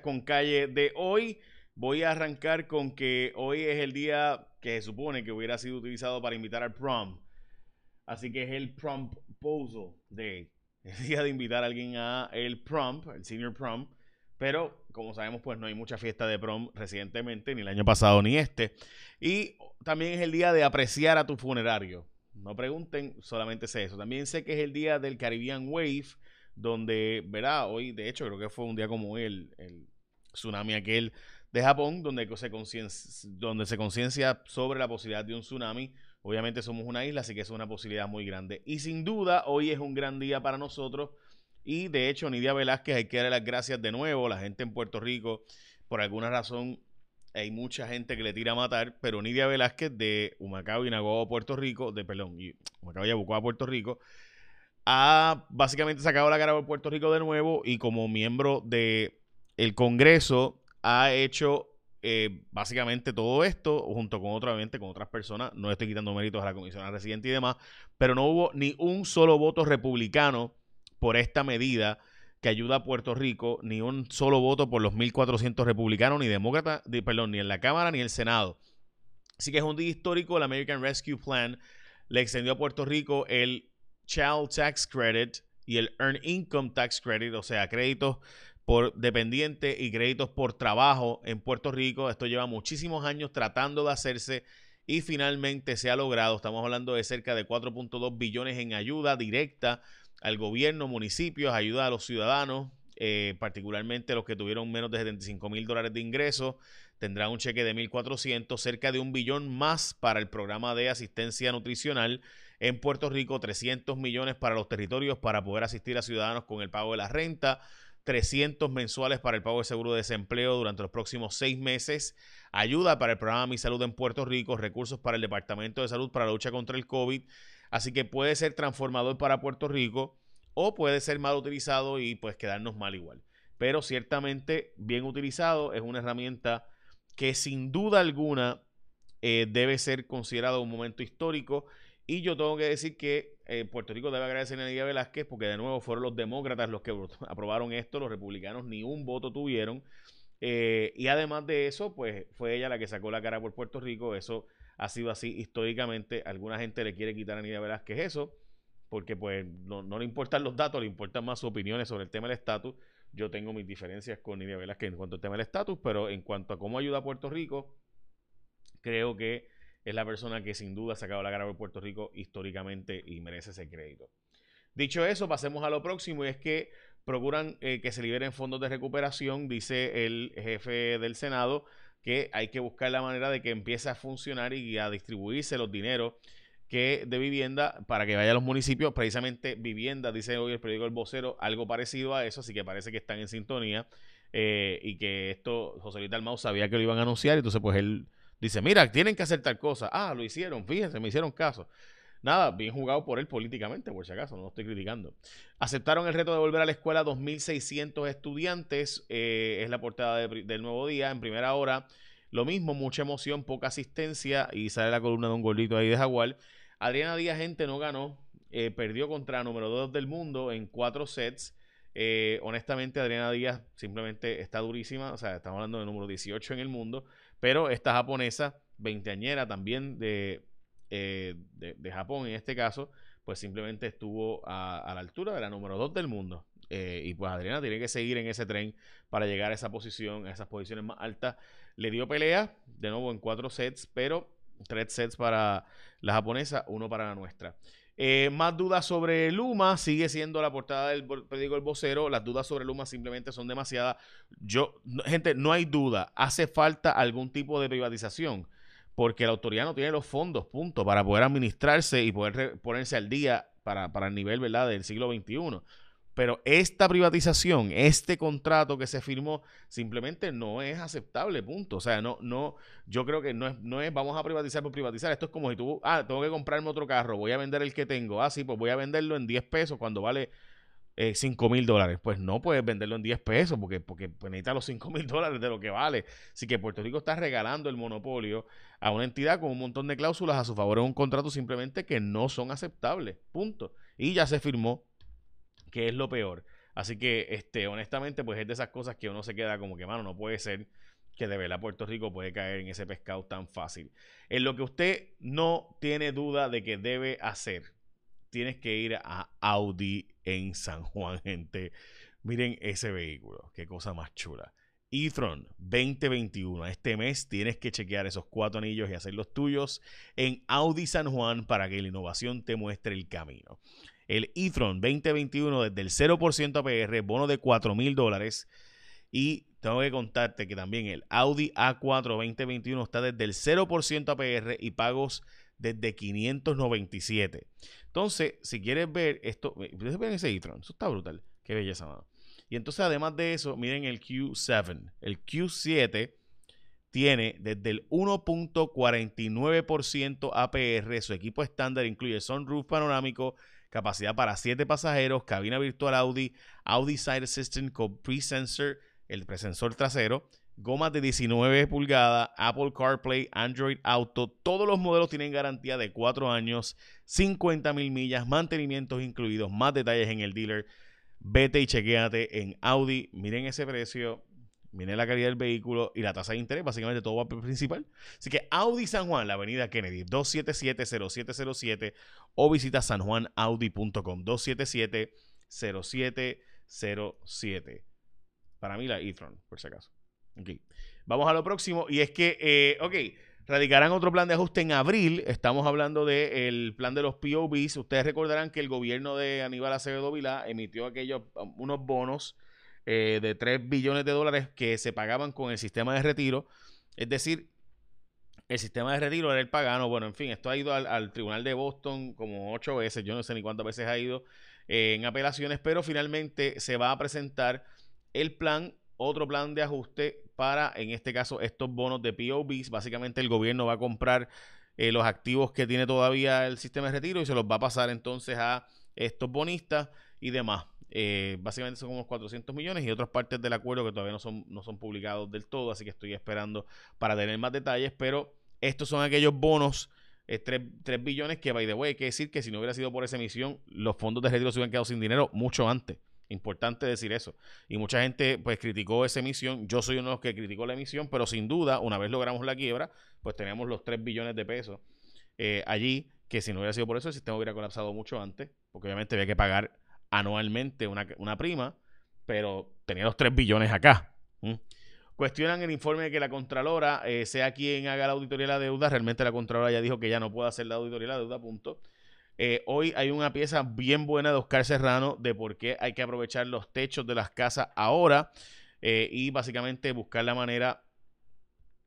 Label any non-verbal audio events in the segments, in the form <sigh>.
con calle de hoy. Voy a arrancar con que hoy es el día que se supone que hubiera sido utilizado para invitar al prom. Así que es el promposal day. <laughs> El día de invitar a alguien a el prom, el senior prom. Pero como sabemos, pues no hay mucha fiesta de prom recientemente, ni el año pasado ni este. Y también es el día de apreciar a tu funerario. No pregunten, solamente sé eso. También sé que es el día del Caribbean Wave, donde, verá, hoy, de hecho, creo que fue un día como hoy, el, el tsunami aquel de Japón, donde se, conciencia, sobre la posibilidad de un tsunami. Obviamente somos una isla, así que es una posibilidad muy grande. Y sin duda, hoy es un gran día para nosotros. Y de hecho, Nidia Velázquez, hay que darle las gracias de nuevo. La gente en Puerto Rico, por alguna razón, hay mucha gente que le tira a matar, pero Nidia Velázquez de Humacao y Nagoa, Puerto Rico, de perdón, Humacao y Yabucoa, Puerto Rico, ha básicamente sacado la cara por Puerto Rico de nuevo y como miembro del el Congreso ha hecho eh, básicamente todo esto junto con otra con otras personas. No estoy quitando méritos a la comisión residente y demás, pero no hubo ni un solo voto republicano por esta medida que ayuda a Puerto Rico, ni un solo voto por los 1.400 republicanos, ni demócratas, perdón, ni en la Cámara ni en el Senado. Así que es un día histórico. El American Rescue Plan le extendió a Puerto Rico el Child Tax Credit y el Earned Income Tax Credit, o sea, créditos por dependiente y créditos por trabajo en Puerto Rico. Esto lleva muchísimos años tratando de hacerse y finalmente se ha logrado. Estamos hablando de cerca de 4.2 billones en ayuda directa al gobierno, municipios, ayuda a los ciudadanos, eh, particularmente los que tuvieron menos de 75 mil dólares de ingresos, tendrán un cheque de 1.400, cerca de un billón más para el programa de asistencia nutricional en Puerto Rico, 300 millones para los territorios para poder asistir a ciudadanos con el pago de la renta, 300 mensuales para el pago de seguro de desempleo durante los próximos seis meses, ayuda para el programa Mi Salud en Puerto Rico, recursos para el Departamento de Salud para la lucha contra el COVID. Así que puede ser transformador para Puerto Rico o puede ser mal utilizado y pues quedarnos mal igual. Pero ciertamente bien utilizado es una herramienta que sin duda alguna eh, debe ser considerado un momento histórico y yo tengo que decir que eh, Puerto Rico debe agradecer a Nidia Velázquez porque de nuevo fueron los demócratas los que <laughs> aprobaron esto, los republicanos ni un voto tuvieron. Eh, y además de eso, pues fue ella la que sacó la cara por Puerto Rico. Eso ha sido así históricamente. Alguna gente le quiere quitar a Nidia Velázquez eso, porque pues no, no le importan los datos, le importan más sus opiniones sobre el tema del estatus. Yo tengo mis diferencias con Nidia Velázquez en cuanto al tema del estatus, pero en cuanto a cómo ayuda a Puerto Rico, creo que es la persona que sin duda ha sacado la cara por Puerto Rico históricamente y merece ese crédito. Dicho eso, pasemos a lo próximo y es que procuran eh, que se liberen fondos de recuperación, dice el jefe del Senado, que hay que buscar la manera de que empiece a funcionar y a distribuirse los dineros que de vivienda para que vaya a los municipios, precisamente vivienda, dice hoy el periódico El Vocero, algo parecido a eso, así que parece que están en sintonía eh, y que esto José Luis Dalmau sabía que lo iban a anunciar, entonces pues él Dice, mira, tienen que hacer tal cosa. Ah, lo hicieron, fíjense, me hicieron caso. Nada, bien jugado por él políticamente, por si acaso, no lo estoy criticando. Aceptaron el reto de volver a la escuela 2.600 estudiantes, eh, es la portada del nuevo día, en primera hora. Lo mismo, mucha emoción, poca asistencia y sale la columna de un gordito ahí de Jaguar. Adriana Díaz, gente, no ganó, eh, perdió contra número 2 del mundo en cuatro sets. Eh, honestamente, Adriana Díaz simplemente está durísima, o sea, estamos hablando de número 18 en el mundo. Pero esta japonesa, veinteañera también de, eh, de, Japón en este caso, pues simplemente estuvo a, la altura de la número 2 del mundo. Eh, y pues Adriana tiene que seguir en ese tren para llegar a esa posición, a esas posiciones más altas. Le dio pelea, de nuevo en cuatro sets, pero tres sets para la japonesa, uno para la nuestra. Eh, más dudas sobre Luma, sigue siendo la portada del periódico El Vocero. Las dudas sobre Luma simplemente son demasiadas. Yo, gente, no hay duda. Hace falta algún tipo de privatización porque la autoridad no tiene los fondos, punto, para poder administrarse y poder ponerse al día para, para el nivel ¿verdad? del siglo XXI. Pero esta privatización, este contrato que se firmó, simplemente no es aceptable, punto. O sea, no, no, yo creo que no es, no es vamos a privatizar por privatizar. Esto es como si tú, ah, tengo que comprarme otro carro, voy a vender el que tengo. Ah, sí, pues voy a venderlo en 10 pesos cuando vale eh, 5 mil dólares. Pues no puedes venderlo en 10 pesos porque, porque pues, necesita los 5 mil dólares de lo que vale. Así que Puerto Rico está regalando el monopolio a una entidad con un montón de cláusulas a su favor en un contrato simplemente que no son aceptables. Punto. Y ya se firmó que es lo peor. Así que, este, honestamente, pues es de esas cosas que uno se queda como que, mano, no puede ser que de verdad Puerto Rico puede caer en ese pescado tan fácil. En lo que usted no tiene duda de que debe hacer, tienes que ir a Audi en San Juan, <laughs> gente. Miren ese vehículo, qué cosa más chula. e-tron 2021. Este mes tienes que chequear esos cuatro anillos y hacer los tuyos en Audi San Juan para que la innovación te muestre el camino. El e-tron 2021 desde el 0% APR, bono de 4 mil dólares y tengo que contarte que también el Audi A4 2021 está desde el 0% APR y pagos desde 597. Entonces, si quieres ver esto, ven ese e-tron, eso está brutal. Qué belleza, mano. Y entonces, además de eso, miren el Q7. El Q7 tiene desde el 1.49% APR. Su equipo estándar incluye sunroof panorámico, capacidad para 7 pasajeros, cabina virtual Audi, Audi Side Assistant con pre-sensor el presensor trasero, gomas de 19 pulgadas, Apple CarPlay, Android Auto. Todos los modelos tienen garantía de 4 años, 50 mil millas, mantenimientos incluidos, más detalles en el dealer. Vete y chequéate en Audi. Miren ese precio, miren la calidad del vehículo y la tasa de interés. Básicamente todo va principal. Así que Audi San Juan, la avenida Kennedy, 277-0707 o visita sanjuanaudi.com, 277-0707. Para mí la e-tron, por si acaso. Okay. Vamos a lo próximo. Y es que, eh, ok, radicarán otro plan de ajuste en abril. Estamos hablando del plan de los POBs. Ustedes recordarán que el gobierno de Aníbal Acevedo Vilá emitió aquellos um, unos bonos eh, de 3 billones de dólares que se pagaban con el sistema de retiro. Es decir, el sistema de retiro era el pagano. Bueno, en fin, esto ha ido al, tribunal de Boston como ocho veces. Yo no sé ni cuántas veces ha ido eh, en apelaciones, pero finalmente se va a presentar el plan, otro plan de ajuste para, en este caso, estos bonos de POBs. Básicamente el gobierno va a comprar eh, los activos que tiene todavía el sistema de retiro y se los va a pasar entonces a estos bonistas y demás. Eh, básicamente son unos 400 millones y otras partes del acuerdo que todavía no son, no son publicados del todo, así que estoy esperando para tener más detalles, pero estos son aquellos bonos, 3, eh, billones que, by the way, hay que decir que si no hubiera sido por esa emisión, los fondos de retiro se hubieran quedado sin dinero mucho antes. Importante decir eso. Y mucha gente pues criticó esa emisión. Yo soy uno de los que criticó la emisión, pero sin duda, una vez logramos la quiebra, pues tenemos los 3 billones de pesos eh, allí, que si no hubiera sido por eso, el sistema hubiera colapsado mucho antes, porque obviamente había que pagar anualmente una, prima, pero tenía los 3 billones acá. Cuestionan el informe de que la Contralora eh, sea quien haga la auditoría de la deuda. Realmente la Contralora ya dijo que ya no puede hacer la auditoría de la deuda, punto. Eh, hoy hay una pieza bien buena de Oscar Serrano de por qué hay que aprovechar los techos de las casas ahora eh, y básicamente buscar la manera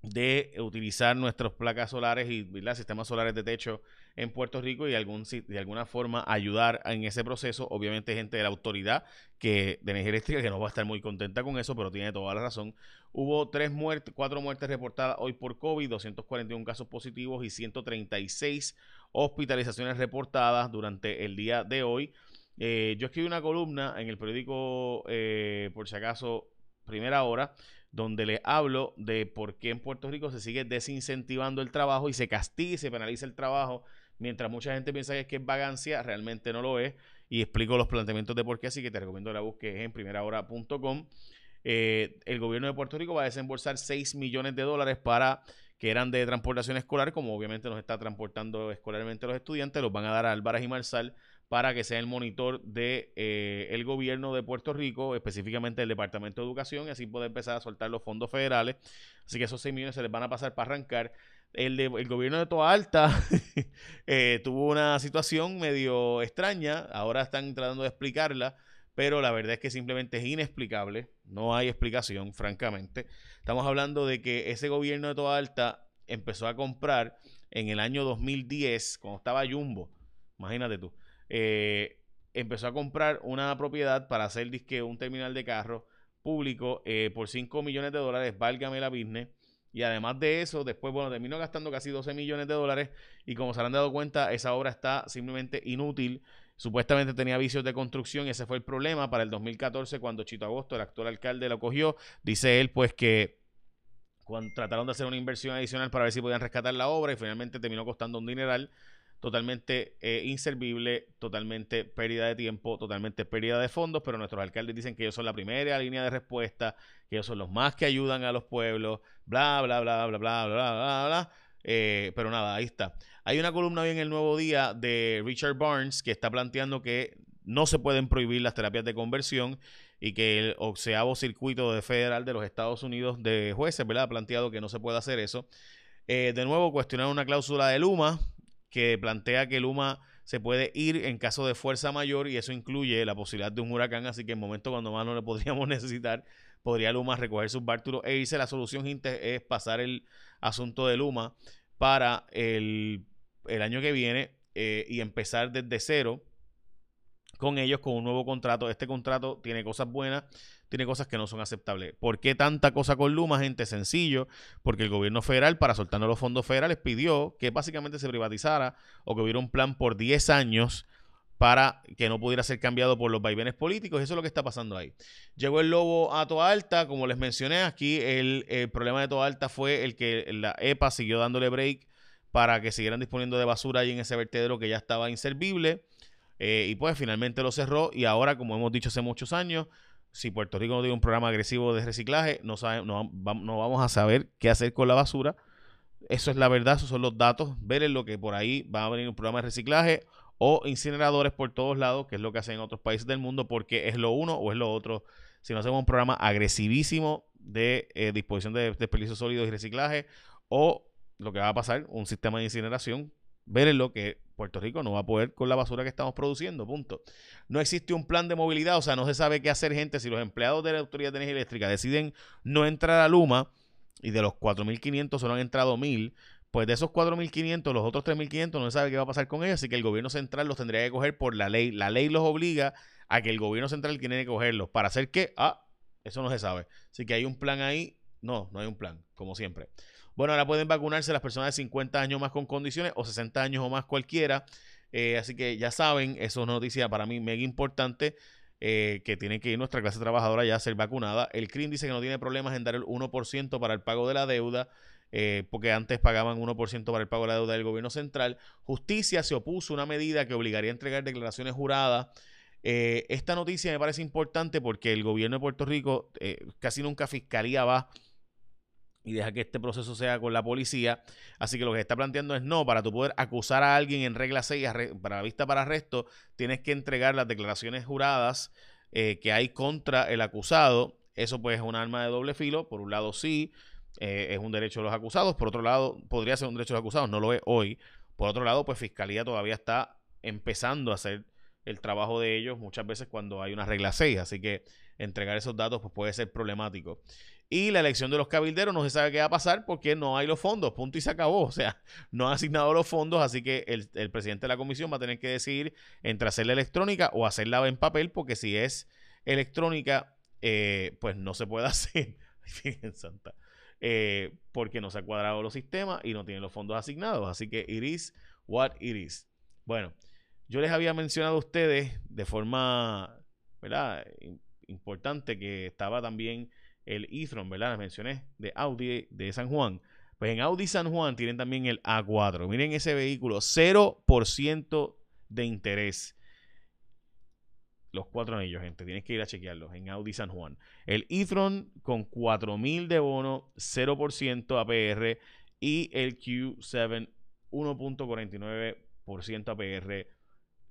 de utilizar nuestras placas solares y sistemas solares de techo en Puerto Rico y de alguna forma ayudar en ese proceso. Obviamente gente de la autoridad que, de energía eléctrica que no va a estar muy contenta con eso, pero tiene toda la razón. Hubo tres muertes, cuatro muertes reportadas hoy por COVID, 241 casos positivos y 136 hospitalizaciones reportadas durante el día de hoy. Eh, yo escribí una columna en el periódico, eh, por si acaso, primera hora, donde le hablo de por qué en Puerto Rico se sigue desincentivando el trabajo y se castiga y se penaliza el trabajo, mientras mucha gente piensa que es, que es vagancia, realmente no lo es. Y explico los planteamientos de por qué, así que te recomiendo la busques en primerahora.com. Eh, el gobierno de Puerto Rico va a desembolsar 6 millones de dólares para que eran de transportación escolar, como obviamente nos está transportando escolarmente los estudiantes, los van a dar a Álvarez y Marsal para que sea el monitor de, eh, el gobierno de Puerto Rico, específicamente el Departamento de Educación, y así poder empezar a soltar los fondos federales. Así que esos 6 millones se les van a pasar para arrancar. El, de, el gobierno de Toa Alta <laughs> eh, tuvo una situación medio extraña, ahora están tratando de explicarla pero la verdad es que simplemente es inexplicable, no hay explicación, francamente. Estamos hablando de que ese gobierno de Toda Alta empezó a comprar en el año 2010, cuando estaba Jumbo, imagínate tú, eh, empezó a comprar una propiedad para hacer disque un terminal de carro público eh, por 5 millones de dólares, válgame la business. Y además de eso, después, bueno, terminó gastando casi 12 millones de dólares y como se han dado cuenta, esa obra está simplemente inútil Supuestamente tenía vicios de construcción y ese fue el problema para el 2014 cuando Chito Agosto, el actual alcalde, lo cogió. Dice él pues que cuando trataron de hacer una inversión adicional para ver si podían rescatar la obra y finalmente terminó costando un dineral. Totalmente eh, inservible, totalmente pérdida de tiempo, totalmente pérdida de fondos, pero nuestros alcaldes dicen que ellos son la primera línea de respuesta, que ellos son los más que ayudan a los pueblos, bla, bla, bla, bla, bla, bla, bla, bla, bla. Eh, pero nada, ahí está. Hay una columna hoy en el Nuevo Día de Richard Barnes que está planteando que no se pueden prohibir las terapias de conversión y que el onceavo circuito de federal de los Estados Unidos de jueces, ¿verdad? Ha planteado que no se puede hacer eso. Eh, de nuevo, cuestionar una cláusula de Luma que plantea que Luma se puede ir en caso de fuerza mayor y eso incluye la posibilidad de un huracán, así que en momento cuando más no le <laughs> podríamos necesitar, podría Luma recoger sus bártulos e irse. La solución es pasar el asunto de Luma para el, año que viene eh, y empezar desde cero con ellos con un nuevo contrato. Este contrato tiene cosas buenas, tiene cosas que no son aceptables. ¿Por qué tanta cosa con Luma, gente? Sencillo, porque el gobierno federal, para soltarnos los fondos federales, pidió que básicamente se privatizara o que hubiera un plan por 10 años para que no pudiera ser cambiado por los vaivenes políticos. Eso es lo que está pasando ahí. Llegó el lobo a Toa Alta, como les mencioné aquí, el, problema de Toa Alta fue el que la EPA siguió dándole break para que siguieran disponiendo de basura ahí en ese vertedero que ya estaba inservible. Eh, y pues finalmente lo cerró y ahora, como hemos dicho hace muchos años, si Puerto Rico no tiene un programa agresivo de reciclaje, no, sabe, no, vamos a saber qué hacer con la basura. Eso es la verdad, esos son los datos. Ver lo que por ahí va a venir un programa de reciclaje o incineradores por todos lados, que es lo que hacen en otros países del mundo, porque es lo uno o es lo otro. Si no hacemos un programa agresivísimo de eh, disposición de desperdicios sólidos y reciclaje, o lo que va a pasar, un sistema de incineración, lo que Puerto Rico no va a poder con la basura que estamos produciendo, punto. No existe un plan de movilidad, o sea, no se sabe qué hacer, gente. Si los empleados de la Autoridad de Energía Eléctrica deciden no entrar a Luma y de los 4.500 solo han entrado 1.000, pues de esos 4.500, los otros 3.500 no se sabe qué va a pasar con ellos, así que el gobierno central los tendría que coger por la ley. La ley los obliga a que el gobierno central tiene que cogerlos. ¿Para hacer qué? Ah, eso no se sabe. Así que hay un plan ahí. No, no hay un plan, como siempre. Bueno, ahora pueden vacunarse las personas de 50 años más con condiciones o 60 años o más cualquiera. Eh, así que ya saben, eso es noticia para mí mega importante. Eh, que tiene que ir nuestra clase trabajadora ya a ser vacunada. El CRIM dice que no tiene problemas en dar el 1% para el pago de la deuda, eh, porque antes pagaban 1% para el pago de la deuda del gobierno central. Justicia se opuso a una medida que obligaría a entregar declaraciones juradas. esta noticia me parece importante porque el gobierno de Puerto Rico casi nunca fiscalía va y deja que este proceso sea con la policía. Así que lo que está planteando es no, para tú poder acusar a alguien en regla 6 para la vista para arresto, tienes que entregar las declaraciones juradas eh, que hay contra el acusado. Eso pues es un arma de doble filo. Por un lado sí, eh, es un derecho de los acusados. Por otro lado, podría ser un derecho de los acusados, no lo es hoy. Por otro lado, pues Fiscalía todavía está empezando a hacer el trabajo de ellos muchas veces cuando hay una regla 6. Así que entregar esos datos pues, puede ser problemático. Y la elección de los cabilderos no se sabe qué va a pasar porque no hay los fondos, punto y se acabó. <laughs> O sea, no han asignado los fondos, así que el, presidente de la comisión va a tener que decidir entre hacerla electrónica o hacerla en papel, porque si es electrónica, eh, pues no se puede <laughs> hacer. Santa. Eh, porque no se ha cuadrado los sistemas y no tienen los fondos asignados. Así que it is what it is. Bueno, yo les había mencionado a ustedes de forma ¿verdad? importante que estaba también el e-tron, ¿verdad? Les mencioné, de Audi de San Juan. Pues en Audi San Juan tienen también el A4. Miren ese vehículo, 0% de interés. Los cuatro anillos, gente. Tienes que ir a chequearlos en Audi San Juan. El e-tron con 4000 de bono, 0% APR. Y el Q7, 1.49% APR.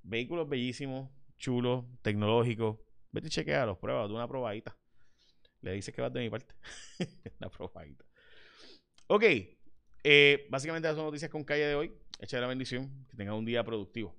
Vehículos bellísimos, chulos, tecnológicos. Vete y chequealos, prueba, de una probadita. Le dices que vas de mi parte. <laughs> la probadita. Ok. Eh, básicamente esas son noticias con calle de hoy. Echa la bendición. Que tenga un día productivo.